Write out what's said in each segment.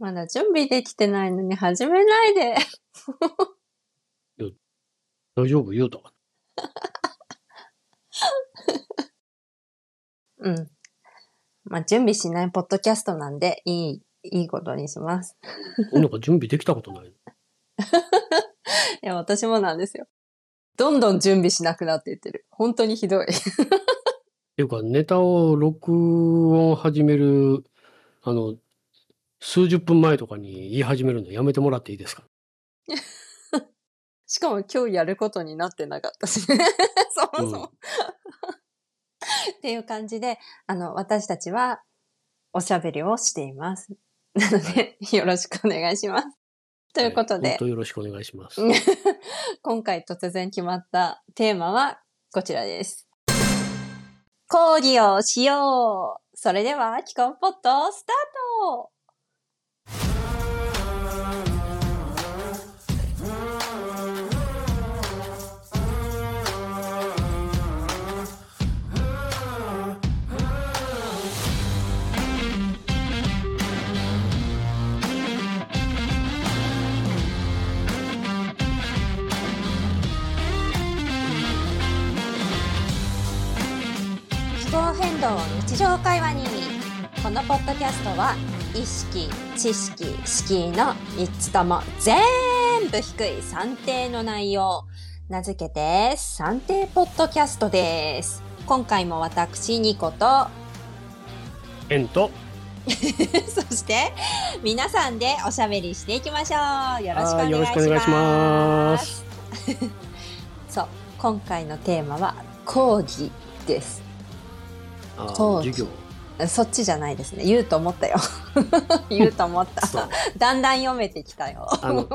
まだ準備できてないのに始めないで。大丈夫？言うた。うん。まあ、準備しないポッドキャストなんで、いい、いいことにします。なんか準備できたことない。いや、私もなんですよ。どんどん準備しなくなっていってる。本当にひどい。っていうか、ネタを録音始める、あの、数十分前とかに言い始めるのやめてもらっていいですか？しかも今日やることになってなかったしね。そもそも。っていう感じで、あの、私たちはおしゃべりをしています。なので、よろしくお願いします。ということで本、当よろしくお願いします。今回突然決まったテーマはこちらです。講義をしようそれでは、キコンポットスタートを日常会話に。このポッドキャストは意識、知識、敷居の3つとも全部低い算定の内容。名付けて算定ポッドキャストです。今回も私ニコとエンと、そして皆さんでおしゃべりしていきましょう。よろしくお願いします。そう今回のテーマは講義ですあー講義授業。そっちじゃないですね。言うと思ったよ。言うと思ったそう。だんだん読めてきたよ。あの、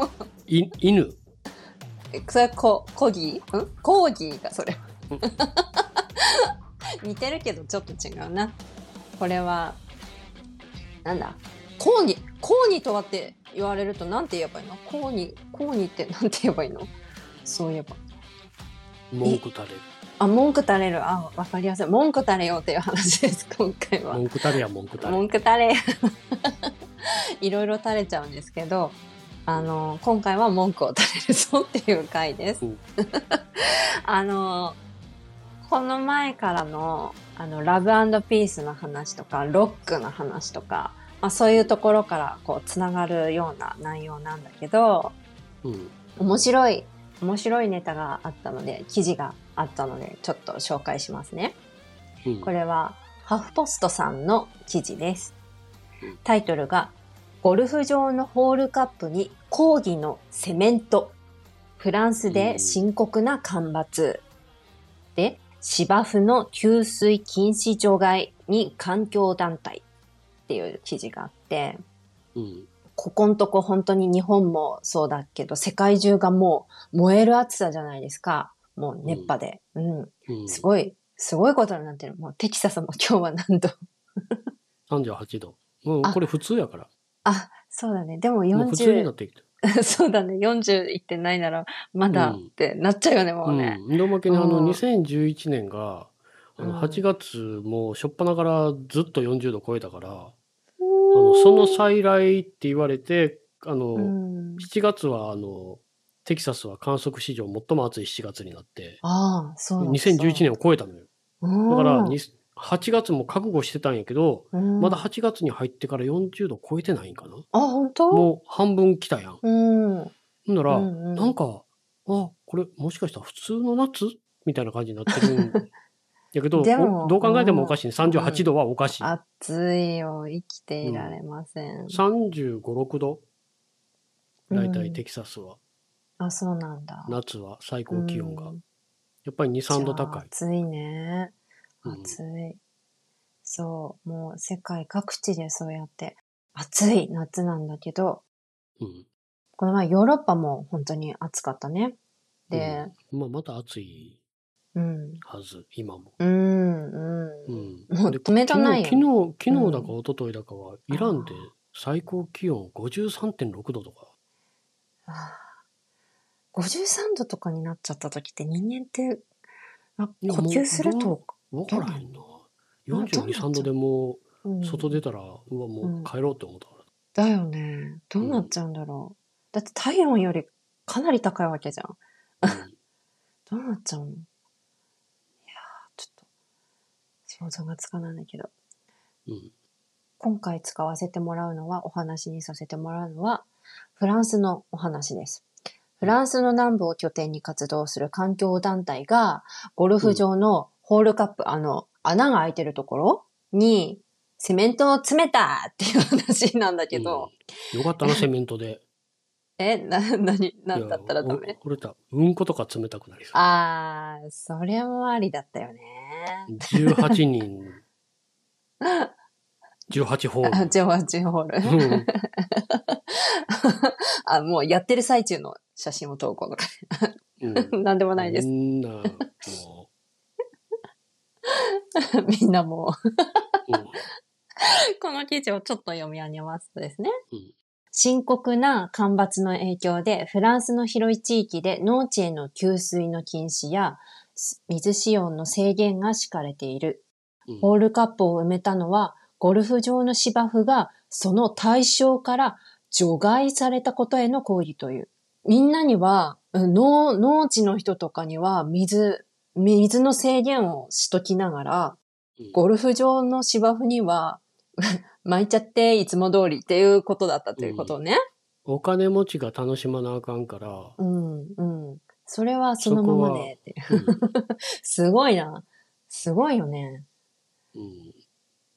い犬。それこ、コギ？ーん？コーギーがそれうん。似てるけどちょっと違うな。これは、なんだ？コーギ、コーニとはって言われるとなんて言えばいいの？コーニ、コーニってなんて言えばいいの？そういえば。文句垂れる。あ、文句垂れる。あ、わかりやすい。文句垂れようっていう話です、今回は。文句垂れや文句垂れ。文句垂れ いろいろ垂れちゃうんですけどあの今回は文句を垂れるぞっていう回です。うん あのこの前からのあのラブピースの話とかロックの話とか、まあ、そういうところからこうつながるような内容なんだけどうん。面白い面白いネタがあったので記事があったのでちょっと紹介しますね。うん。これはハフポストさんの記事ですうん。タイトルが、ゴルフ場のホールカップに抗議のセメント。フランスで深刻な干ばつ。で、芝生の給水禁止除外に環境団体っていう記事があって、うん。ここんとこ本当に日本もそうだけど、世界中がもう燃える暑さじゃないですか。もう熱波で。うんうん。すごい、すごいことになってる。もうテキサスも今日は何度38度。うん、あこれ普通やから。あ、そうだね。でももう普通にな40っ、てきた。そうだね。40いってないなら、まだうんってなっちゃうよね、もうね。うん。でおまけにあの、うん2011年が、あうんの、8月もう初っ端からずっと40度超えたから、あの、その再来って言われて、あの、うん、7月はあの、テキサスは観測史上最も暑い7月になって、ああ、そうなんだ2011年を超えたのよ。うんだから、に8月も覚悟してたんやけど、うんまだ8月に入ってから40度超えてないんかな。あ、本当？もう半分来たやん。うん。うんほんなら、うんなんか、あ、これもしかしたら普通の夏？みたいな感じになってるん やけど、どう考えてもおかしいね。38度はおかしい。暑いよ。生きていられません。35、6度？大うん体テキサスは。あ、そうなんだ。夏は最高気温が。うんやっぱり2、3度高い。暑いね。うん暑い。そう。もう世界各地でそうやって暑い夏なんだけど、うん。この前ヨーロッパも本当に暑かったね。で、うんまあまだ暑いうん。はず、今も。うん、うん。うん。もうで止めどないよ昨日、昨日だかうん一昨日だかは、イランで最高気温53.6度とか。ああ53度とかになっちゃった時って人間って、呼吸するもと、わからへんな。どうなっ42、3度でもうんう？外出たら、うわ、もう帰ろうって思ったから。だよね。どうなっちゃうんだろう。だって体温よりかなり高いわけじゃん。うん どうなっちゃうの？いやー、ちょっと、想像がつかないんだけど。うん。今回使わせてもらうのは、お話にさせてもらうのは、フランスのお話です。フランスの南部を拠点に活動する環境団体が、ゴルフ場のホールカップ、あの、穴が開いてるところに、セメントを詰めたっていう話なんだけど、よかったな、セメントで。え、な、なに、なんだったらダメ？お俺た、うんことか冷たくなりそう。あー、それもありだったよね。18人、18ホーあ、ル。ジョージホール。うん あ、もうやってる最中の写真を投稿とか。うん なんでもないです。みんな、もみんなもう。う、うんこの記事をちょっと読み上げますとですね。うん深刻な干ばつの影響で、フランスの広い地域で農地への給水の禁止や、水使用の制限が敷かれている。うんホールカップを埋めたのは、ゴルフ場の芝生がその対象から除外されたことへの抗議という。みんなには、うん農農地の人とかには水、水の制限をしときながら、うんゴルフ場の芝生には巻いちゃっていつも通りっていうことだったということをね。お金持ちが楽しまなあかんから、うん、うん。それはそのままでって。うん すごいな。すごいよね。うん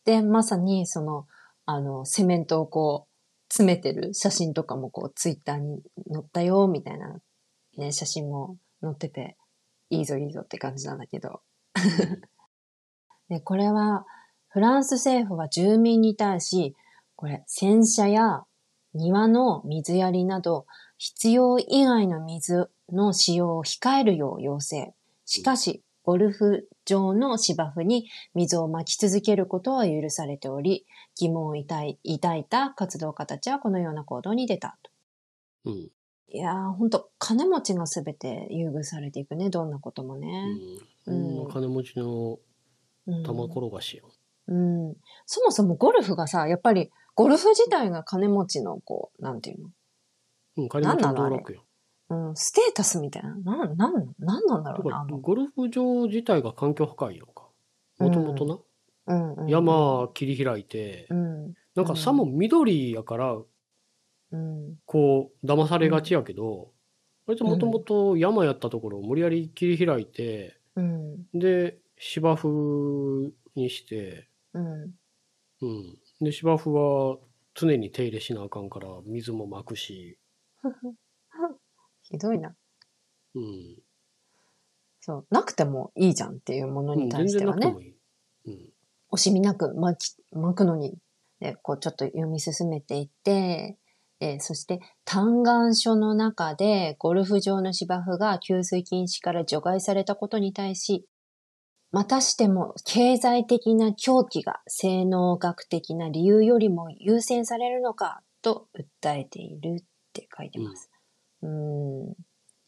で、まさにその、あの、セメントをこう、詰めてる写真とかもこう、ツイッターに載ったよ、みたいな、ね、写真も載ってて、いいぞいいぞって感じなんだけど。で、これは、フランス政府は住民に対し、これ、洗車や庭の水やりなど、必要以外の水の使用を控えるよう要請。しかし、ゴルフ場の芝生に水をまき続けることは許されており、疑問を抱い抱いた活動家たちはこのような行動に出たと。うんいやー、ほんと、金持ちがすべて優遇されていくね、どんなこともうね。んうんうん金持ちのうん玉転がしよ。うん。そもそもゴルフがさ、やっぱり、ゴルフ自体が金持ちの、こう、なんていううん、金持ちの道楽よ。のうん、ステータスみたいな。なん、なん、なんなんだろうな。ゴルフ場自体が環境破壊よか。もともとな、うん、うん。山切り開いて、うん。なんかさも緑やから、うん。こう、騙されがちやけど、あいつもともと山やったところを無理やり切り開いて、うん。で、芝生にして、うん。うん。で、芝生は常に手入れしなあかんから、水もまくし、ひどいな。うん。そう。なくてもいいじゃんっていうものに対してはね。惜しみなく巻き、巻くのに、ね、こうちょっと読み進めていって、えーそして嘆願書の中でゴルフ場の芝生が給水禁止から除外されたことに対し、またしても経済的な狂気が性能学的な理由よりも優先されるのかと訴えているって書いてます。うーん、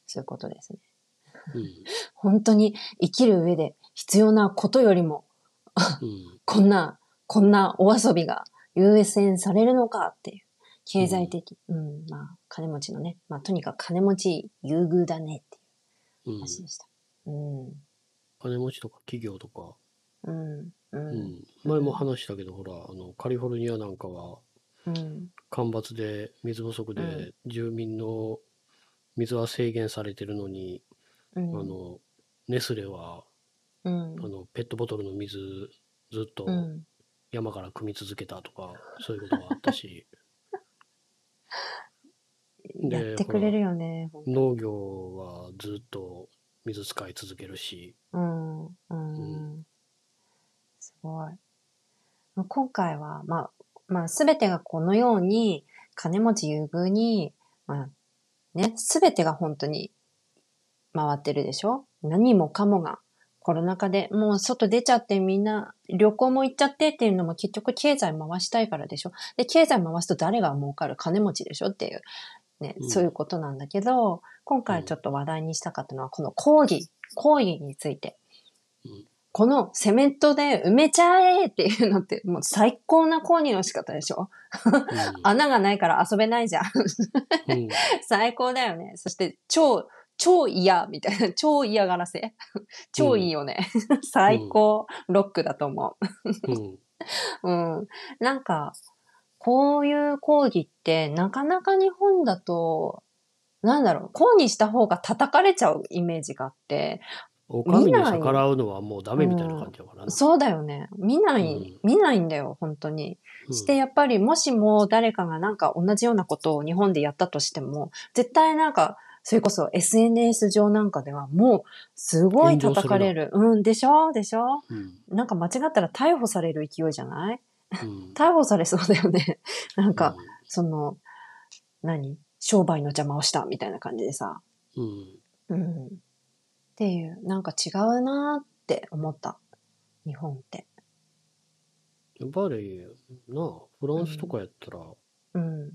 そういうことですね。うん。本当に生きる上で必要なことよりもうん。こんな、こんなお遊びが優先されるのかっていう。経済的。うん、まあ、金持ちのね。まあ、とにかく金持ち優遇だねっていううん。話でした。うん。金持ちとか企業とか、うん。う。うんん。前も話したけど、ほら、あの、カリフォルニアなんかは、うん。干ばつで水不足うで住民の水は制限されてるのに、うん。あのネスレはうん。あのペットボトルの水ずっとうん。山から汲み続けたとか、そういうことがあったしで やってくれるよね。農業はずっと水使い続けるし、うん。うん。すごい。今回は、まあ、まあ、すべてがこのように、金持ち優遇に、まあ、ね、すべてが本当に回ってるでしょ？何もかもが。コロナ禍でもう外出ちゃってみんな旅行も行っちゃってっていうのも結局経済回したいからでしょ？で、経済回すと誰が儲かる？金持ちでしょ？っていう、ね、うん。そういうことなんだけど、今回ちょっと話題にしたかったのはこの抗議、抗議について。うんこのセメントで埋めちゃえっていうのって、もう最高な抗議の仕方でしょ？穴がないから遊べないじゃん。うんうん最高だよね。そして、超、超嫌みたいな、超嫌がらせ。超いいよね。最高、ロックだと思うんう。うん。なんか、こういう講義って、なかなか日本だと、なんだろう、講義した方が叩かれちゃうイメージがあって、お上に逆らうのはもうダメみたいな感じだからな。そうだよね。見ない、うん見ないんだよ、本当に。うんして、やっぱりもしも誰かがなんか同じようなことを日本でやったとしても、絶対なんか、それこそ SNS 上なんかではもう、すごい叩かれる。うん、でしょ？でしょ？うんなんか間違ったら逮捕される勢いじゃない？うん逮捕されそうだよね。なんか、うんその、何？商売の邪魔をしたみたいな感じでさ。うんうん。っていう、なんか違うなーって思った。日本って。やっぱりなあフランスとかやったらうん。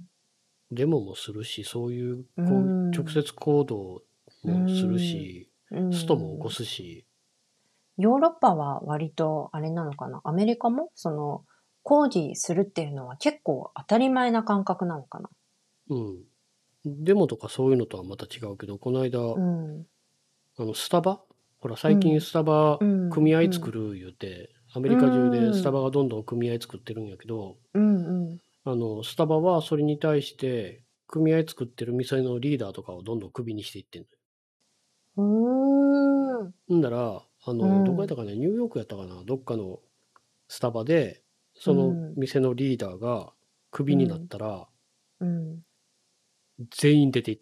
デモもするしそういうこううん直接行動もするしうんストも起こすしヨーロッパは割とあれなのかな？アメリカも？その、抗議するっていうのは結構当たり前な感覚なのかな？うんデモとかそういうのとはまた違うけどこの間うん。あのスタバ？ほら最近スタバうん。組合作る言うてアメリカ中でスタバがどんどん組合作ってるんやけどうんうん。あのスタバはそれに対して組合作ってる店のリーダーとかをどんどんクビにしていってんのよ。うーん。んだら、あの、うん。どこやったかね、ニューヨークやったかな、どっかのスタバで、そのうん。店のリーダーがクビになったら、うん。全員出ていっ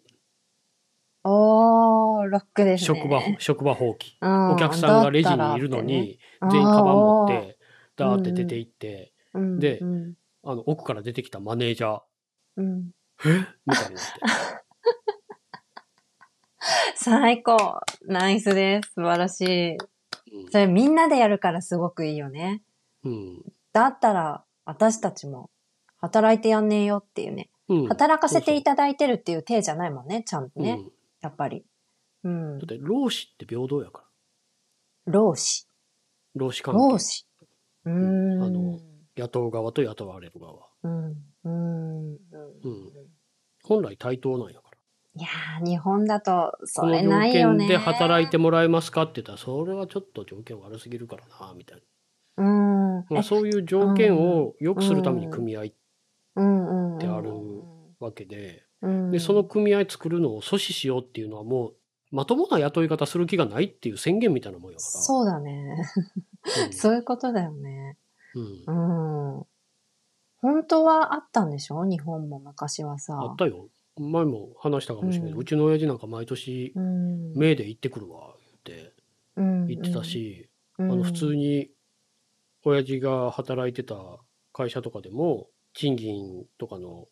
おー、ロックですね。職場、職場放棄。うんお客さんがレジにいるのに、全員カバン持って、ダーって出て行って、でうんあの、奥から出てきたマネージャー、うんえ？みたいになって。最高。ナイスです。素晴らしい。それみんなでやるからすごくいいよね。うん。だったら、私たちも働いてやんねえよっていうね。うん。うん働かせていただいてるっていう体じゃないもんね、ちゃんとね。うんやっぱり。うんだっ。て、労使って平等やから。労使。労使関係。労使。うーん。あの雇う側と雇われる側。うん。うん。うん。本来対等なんやから。いやー、日本だと、それないよね。件で働いてもらえますかって言ったら、それはちょっと条件悪すぎるからな、みたいうん。な。まあ、えそういう条件を良くするために組合っ。てあるわけで、うん。で、その組合作るのを阻止しようっていうのはもう、まともな雇い方する気がないっていう宣言みたいなもんやから。そうだね。うん そういうことだよね。うんうん。本当はあったんでしょ？日本も昔はさ。あったよ。前も話したかもしれないううんちの親父なんか毎年、うん。目で行ってくるわ、言ってうん言ってた、し、うんあの普通に親父が働いてた会社とかでも賃金とかの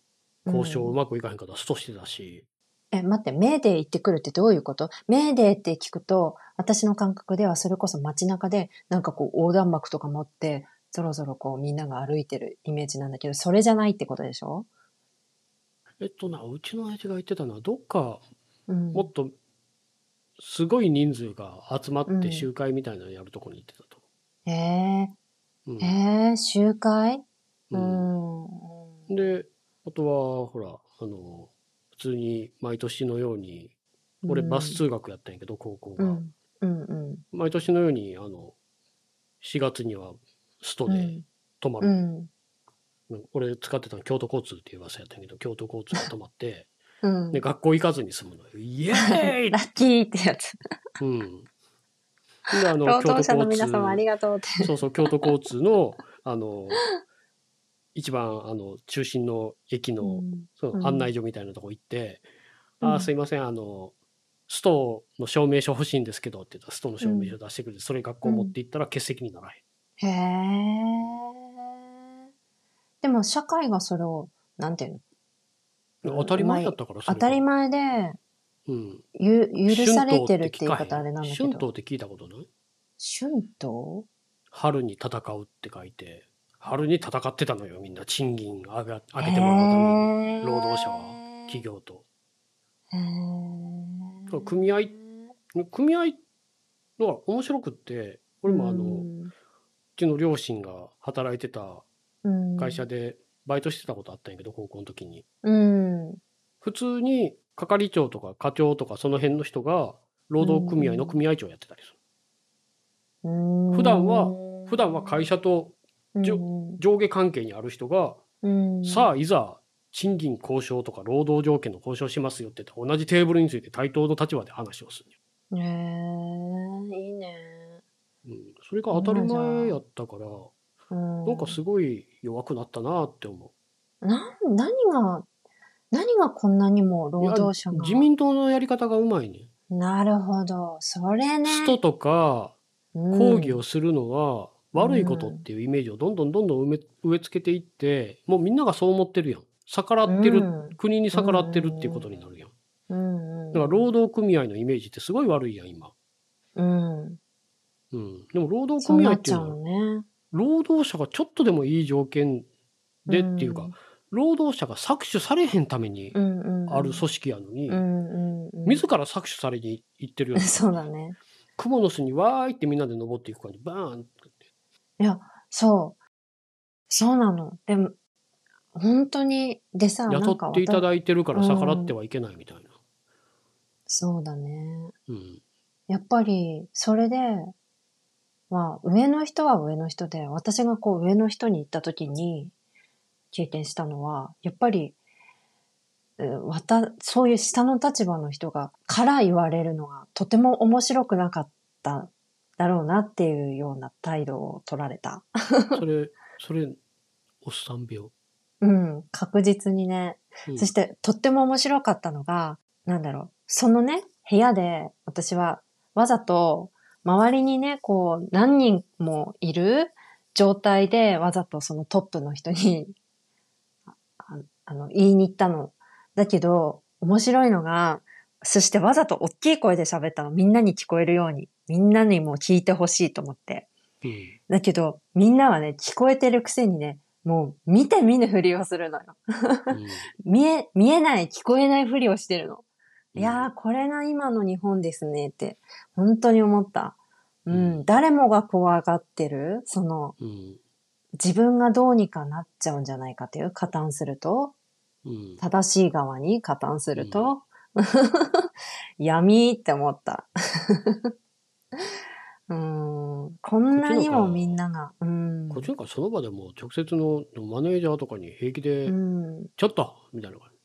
交渉うまくいかへんかったらストしてたし、え、待って、メーデー行ってくるってどういうこと？メーデーって聞くと、私の感覚ではそれこそ街中で、なんかこう横断幕とか持って、ぞろぞろこうみんなが歩いてるイメージなんだけど、それじゃないってことでしょ？えっとなうちの親父が言ってたのはどっかうん。もっとすごい人数が集まっうん。て集会みたいなのやるとこに行ってたと。へえうん。ー、へえ集会？ううんん。であとはほらあの普通に毎年のように俺バス通学やったんやけど高校が、うん。うんうん。毎年のようにあの4月にはストでうん。泊まる、うん。うん俺使ってたの京都交通っていうバスやったんやけど京都交通が泊まって うんで。学校行かずに済むのよイエーイ ラッキーってやつ。うん。で、あの、労京都働者の交通、皆様ありがとうって。そうそう、京都交通の、あの、一番、あの、中心の駅の、うん。その案内所みたいなとこ行って、うん。ああ、すいません、あの、ストの証明書欲しいんですけどって言ったら、ストの証明書出してくれて、それ学校持って行ったら欠席にならへん。へえ。でも社会がそれを、なんていうの？当たり前だったから、当たり前で、うん。ゆ、許されてるって言い方あれなんだけど。春闘って聞いたことない？春闘？春に戦うって書いて、春に戦ってたのよ、みんな。賃金上げ上へげてもらうために。ー労働者は企。業と。組合組合のは面白くって、俺もあの、うちの両親が働いてた会社でバイトしてたことあったんやけど、高校の時に。うん。普通に係長とか課長とかその辺の人が労働組合の組合長やってたりする。うん。普段は普段は会社と上下関係にある人が、うん、さあいざ賃金交渉とか労働条件の交渉しますよって言って同じテーブルについて対等の立場で話をする。へえいいね。うん、それが当たり前やったから、うん、なんかすごい弱くなったなって思なん何が何がこんなにもう。労働者が。いや自民党のやり方がうまいね。なるほど。それね。ストとかうん。抗議をするのは悪いことっていうイメージをどんどんどんどん埋め植え付けていって、もうみんながそう思ってるやん。逆らってる、うん。国に逆らってるっていうことになるやん。だから労働組合のイメージってすごい悪いやん、今。うん。うん。でも労働組合なっていうのは、のね。労働者がちょっとでもいい条件でっていうか、労働者が搾取されへんためにある組織やのに、自ら搾取されに行ってるような。そうだね。クモの巣にわーいってみんなで登っていく感じ、バーンって。そうそうなのでも本当にでさ雇っていたいだいてるから逆らってはいけないみたいな。そうだねうん。やっぱり、それで、まあ、上の人は上の人で、私がこう上の人に行った時に経験したのは、やっぱり、えーわた、そういう下の立場の人がから言われるのがとても面白くなかっただろうなっていうような態度を取られた。それ、それ、おっさん病。うん、確実にね。うんそして、とっても面白かったのが、なんだろう、そのね、部屋で、私はわざと、周りにね、こう、何人もいる状態で、わざとそのトップの人に、ああの、言いに行ったの。だけど、面白いのが、そしてわざと大きい声で喋ったの。みんなに聞こえるように。みんなにも聞いてほしいと思って。うん。だけど、みんなはね、聞こえてるくせにね、もう見て見ぬふりをするのよ。うん 見え、見えない、聞こえないふりをしてるの。うんいやー、これが今の日本ですねって、本当に思った。うん、うん誰もが怖がってる、その、うん。自分がどうにかなっちゃうんじゃないかという、加担すると、うん。正しい側に加担すると、闇って思った。うん、こんなにもみんなが、うん。こっちなんかその場でも直接のマネージャーとかに平気で、うん、ちょっとみたいな感じ。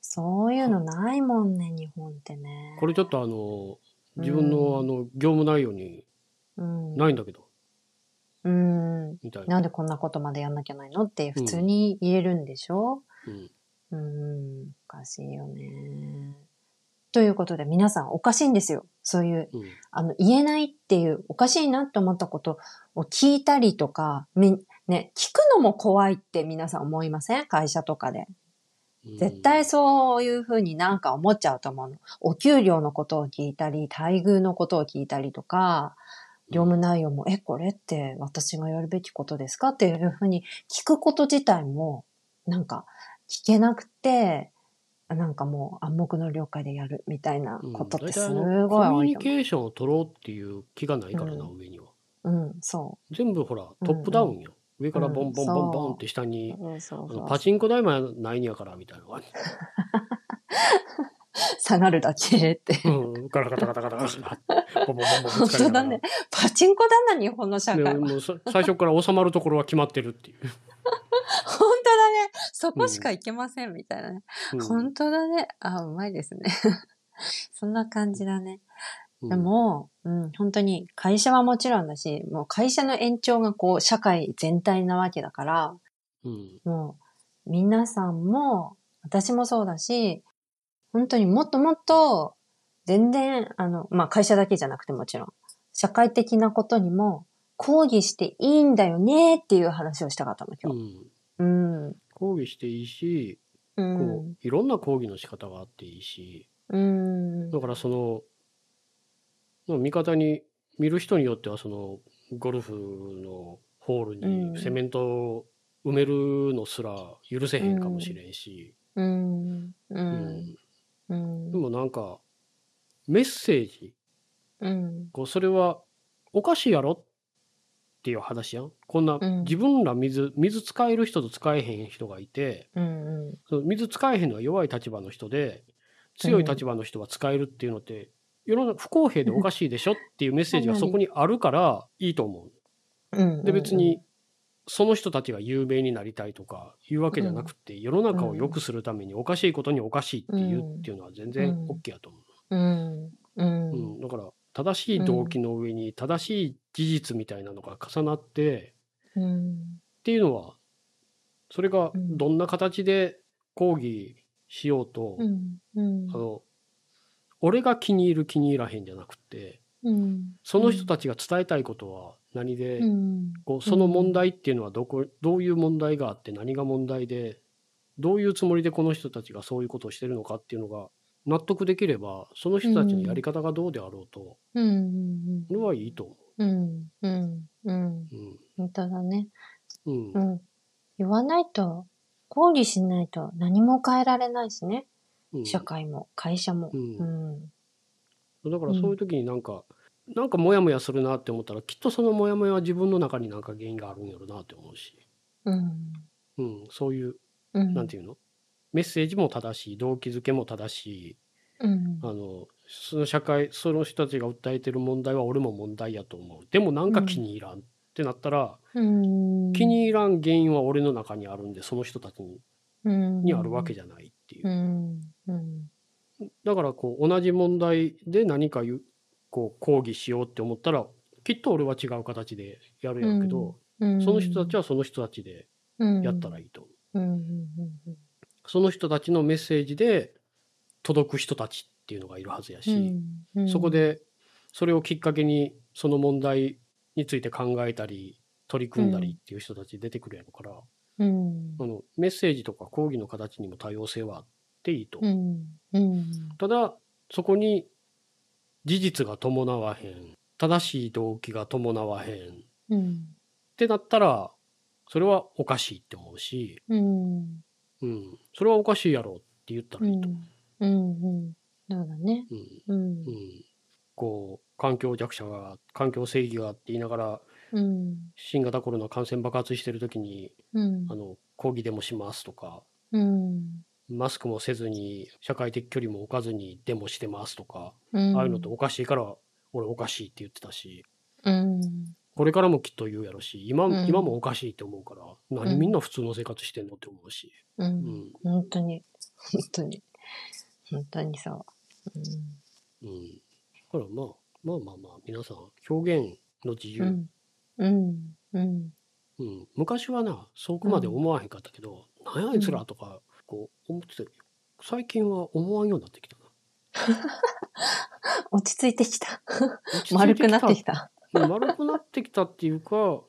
そういうのないもんね、日本ってね。これちょっとあの、自分のあの、業務内容にうん、ないんだけど、うん。みたいな。なんでこんなことまでやんなきゃないのって普通に言えるんでしょ？うん。うん、おかしいよね。ということで皆さんおかしいんですよ。そういう、うん。あの、言えないっていう、おかしいなって思ったことを聞いたりとか、み、ね、聞くのも怖いって皆さん思いません？会社とかで。絶対そういうふうになんか思っちゃうと思うの。お給料のことを聞いたり、待遇のことを聞いたりとか、業務内容も、え、これって私がやるべきことですか？っていうふうに聞くこと自体も、なんか聞けなくて、なんかもう暗黙の了解でやるみたいなうんことってす大体あごいのコミュニ。ケーションを取ろうっていう気がないからな、うん上には。うん、そ全部ほら、トップダウンよ。上からボンボンボンボンって下う。に、パチンコ台もないんやから、みたいな感じ。下がるだけって。うん、ガラガタガタガタガタ。ボンボンボンボン本当だね。パチンコだな、日本の社会は。最初から収まるところは決まってるっていう。そこしか行けません、みたいなね。うん本当だね。あ、うまいですね。そんな感じだね。うんでも、うん、本当に会社はもちろんだし、もう会社の延長がこう、社会全体なわけだから、うんもう、皆さんも、私もそうだし、本当にもっともっと、全然、あの、まあ、会社だけじゃなくてもちろん、社会的なことにも、抗議していいんだよねっていう話をしたかったの、う今日。んうん。抗議していいし、う。こうんいろんな抗議の仕方があっていいし、うん。だからその、まあ見方に、見る人によってはその、ゴルフのホールうんにセメントを埋めるのすら許せへんかもしれんし、うん。う。うんうん。でもなんか、メッセージ、うん。こうそれはおかしいやろっっていう話やん。こんな、うん自分ら水、水使える人と使えへん人がいて、うんうその水使えへんのは弱い立場の人で、強い立場の人は使えるっていうのって、世の中不公平でおかしいでしょっていうメッセージがそこにあるからいいと思う。ん。で、別に、その人たちが有名になりたいとかいうわけじゃなくて、世の中を良くするためにおかしいことにおかしいって言うっていうのは全然うん OK やと思うん。うう。ん。うん、だから、正しい動機の上に正しい事実みたいなのが重なって、うん。っていうのは、それがうんどんな形で抗議しようと、うん。うんあ。の、俺が気に入る気に入らへんじゃなくて、うん。その人たちが伝えたいことは何で、うん。こうその問題っていうのはどこ、どういう問題があって何が問題で、どういうつもりでこの人たちがそういうことをしてるのかっていうのが納得できれば、その人たちのやり方がどうであろうと、うん。それはいいと思うん。うん。うん。う。うん。本当だね。うんう。ん。言わないと、抗議しないと何も変えられないしね。うん社会も、会社も。ううんん。だからそういう時になんか、なんかモヤモヤするなって思ったら、きっとそのモヤモヤは自分の中になんか原因があるんやろなって思うし、うん。うん、そういう、うん。なんていうの？メッセージも正しい、動機づけも正しい、うん。あの、その社会、その人たちが訴えてる問題は俺も問題やと思う。でもなんか気に入らんってなったら、うん。気に入らん原因は俺の中にあるんで、その人たちにうんにあるわけじゃないっていう。だからこう同じ問題で何かこう抗議しようって思ったらきっと俺は違う形でやるやけど、うん。その人たちはその人たちでやったらいい。と思う。その人たちのメッセージで届く人たちっていうのがいるはずやし、うん。そこ、でそれをきっかけにその問題について考えたり取り組んだりっていう人たち出てくるやろから、うん。あのメッセージとか抗議の形にも多様性はあっていいと。ただそこに事実が伴わへん正しい動機が伴わへんっうん。てなったらそれはおかしいって思うし、うん。うん、それはおかしいやろって言ったらいいと思うん。うん。そうだね。う。うんうんう。ん、こう環境弱者が環境正義がって言いながらうん。新型コロナ感染爆発してる時にうんあ。の抗議でもしますとかうん。マスクもせずに社会的距離も置かずにデモしてますとか、うん。ああいうのっておかしいから俺おかしいって言ってたしうん。これからもきっと言うやろし今,、うん今もおかしいって思うから何みんな普通の生活してんのって思うし、う。うんん本当に。本当に。本当にそう。うん、だからまあまあまあまあ皆さん表現の自由、うん。うん。うん。うん昔はなそこまで思わへんかったけど、なんやあいつらとかこう思ってたけど最近は思わんようになってきたな。落ち着いてきた。丸くなってきた。丸くなってきたっていうか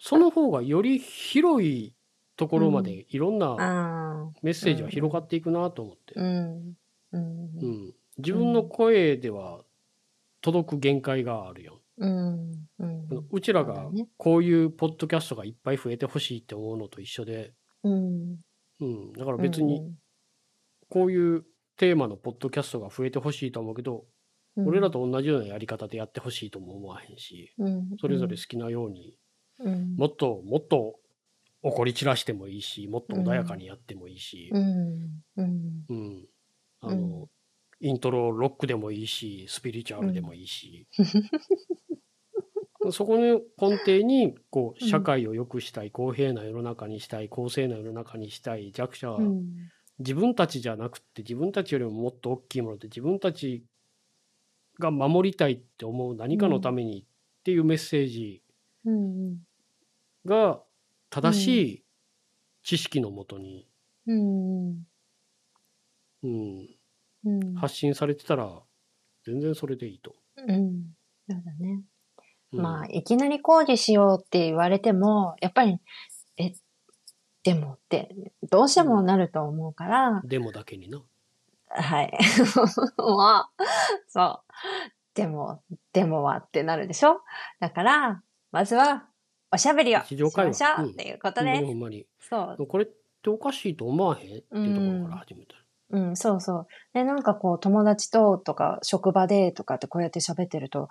その方がより広いところまでいろんな。メッセージは広がっていくなと思って、うん。うん。うん、自分の声では届く限界があるよ。うん。うん。うちらがこういうポッドキャストがいっぱい増えてほしいって思うのと一緒で、うん。うん、だから別にこういうテーマのポッドキャストが増えてほしいと思うけど、うん、俺らと同じようなやり方でやってほしいとも思わへんし、うん、それぞれ好きなように、うん、もっともっと怒り散らしてもいいし、もっと穏やかにやってもいいし、うん、うん、うん、あの、イントロロックでもいいし、スピリチュアルでもいいし、そこの根底にこううん。社会を良くしたい、公平な世の中にしたい公正な世の中にしたい弱者は、うん、自分たちじゃなくて自分たちよりももっと大きいもので自分たちが守りたいって思う何かのためにっていうメッセージうん、が正しい知識のもとに、うん、うん、うん、発信されてたら全然それでいいと。うん、そうだね。うんまあ、いきなり工事しようって言われても、やっぱり、え、でもって、どうしてもなると思うから、デモだけにな。はい。まあ、そう。でも、でもはってなるでしょ？だから、まずは、おしゃべりをしましょううんっていうことほんまにでほんまに。す。そう。これっておかしいと思わへん？っていうところから始めた。うん、そうそう。で、なんかこう、友達ととか、職場でとかってこうやって喋ってると、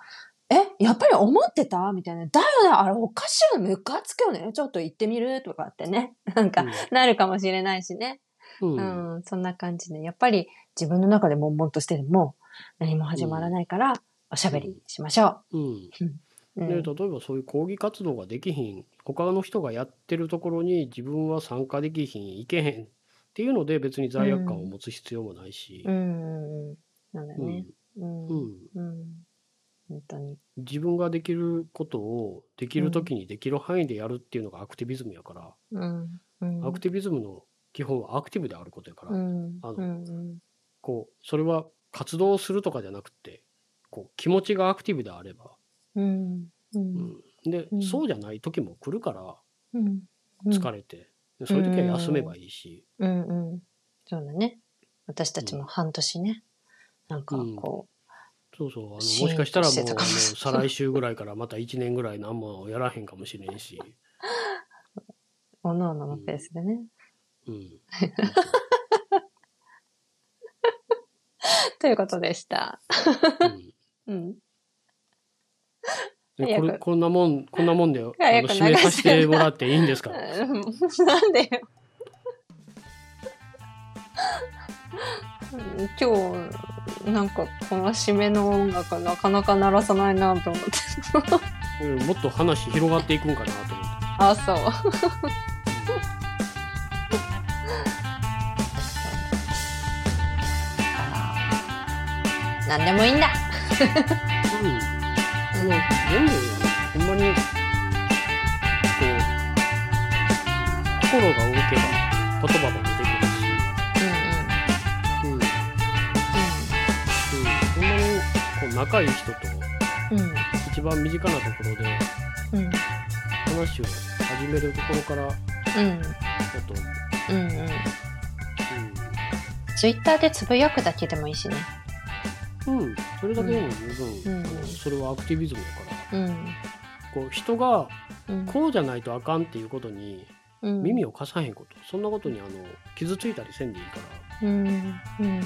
え、やっぱり思ってた？みたいな。だよね、あれおかしいよね、ムカつくよね。ちょっと行ってみる？とかってね。なんか、なるかもしれないしね。うん。ううんん、そんな感じで。やっぱり自分の中で悶々としてても、何も始まらないから、おしゃべりしましょうん。う。うんで例えばそういう抗議活動ができひん他の人がやってるところに自分は参加できひん行けへんっっていうので別に罪悪感を持つ必要もないし。う、ん、うん、うだうん。ね。うん、ううん、ん。本当に。自分ができることをできる時にできる範囲でやるっていうのがアクティビズムやから、うん、アクティビズムの基本はアクティブであることやから、あの、こうそれは活動するとかじゃなくてこう気持ちがアクティブであれば、うん、う、ん、で、そうじゃない時も来るから。疲れて、そういう時は休めばいいし、うん、うん。そうだね。私たちも半年ね。なんかこそうそうあのもしかしたらもうとしてたかもあの再来週ぐらいからまた1年ぐらい何もやらへんかもしれんし、う、おのおののペースでね。うん、ということでした。うん うん。これこんなもんこんなもんであの締めさせてもらっていいんですか？う んなんでよ。うん今日、なんかこの締めの音楽なかなか鳴らさないなと思って。うんもっと話広がっていくんかなと思って。あ、そう。なんでもいいんだ。うん、全部ほんまにこう心が動けば言葉も出てくるし、うんうん、ほんまにこう仲いい人とうんうん。一番身近なところでうん。話を始めるところからだうん。と思う。うん。うん。ツイッターでつぶやくだけでもいいしね。うん、うん、それだけでも十分、うんそれはアクティビズムだからうん。こう人がうん。こうじゃないとあかんっていうことにうん耳を貸さへんこと、そんなことにあの傷ついたりせんでいいから。うん。うん。うん、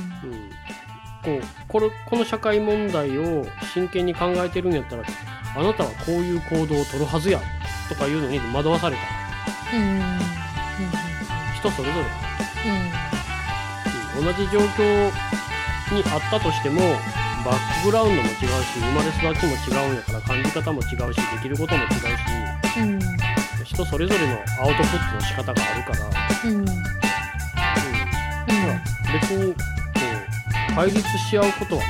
こうこれこの社会問題を真剣に考えてるんやったらあなたはこういう行動を取るはずやとかいうのに惑わされたらうん。人それぞれ、うん。うん同じ状況にあったとしてもバックグラウンドも違うし生まれ育ちも違うんやから感じ方も違うしできることも違うしうん。人それぞれのアウトプットの仕方があるから、うん。うん別にこう対立し合うことは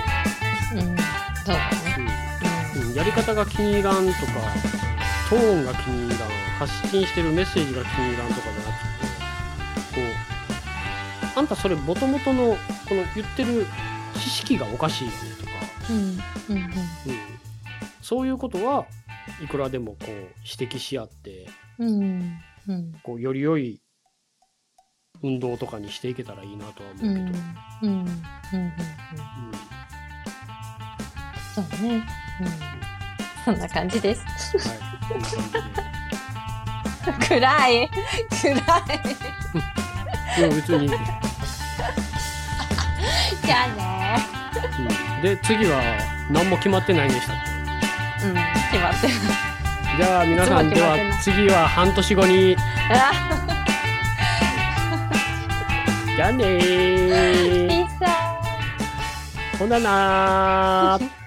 ない、うん。そうだね。うんうんやり方が気に入らんとかトーンが気に入らん発信してるメッセージが気に入らんとかじゃなくてこうあんたそれもともとのこの言ってる知識がおかしいよねとか、うん。うん。うん、そういうことはいくらでもこう指摘し合ってうん。うん。こうより良い運動とかにしていけたらいいなとは思うけど、うん。うんうん。うん。うん。そうだね。うん。そんな感じです。はいこんな感じで。暗い。暗い。いや別に、うん、じゃあね。で次は何も決まってないんでしたっうん。決まってじゃあ皆さんでは次は半年後に。あ、じゃあねー。ピザ。ほななー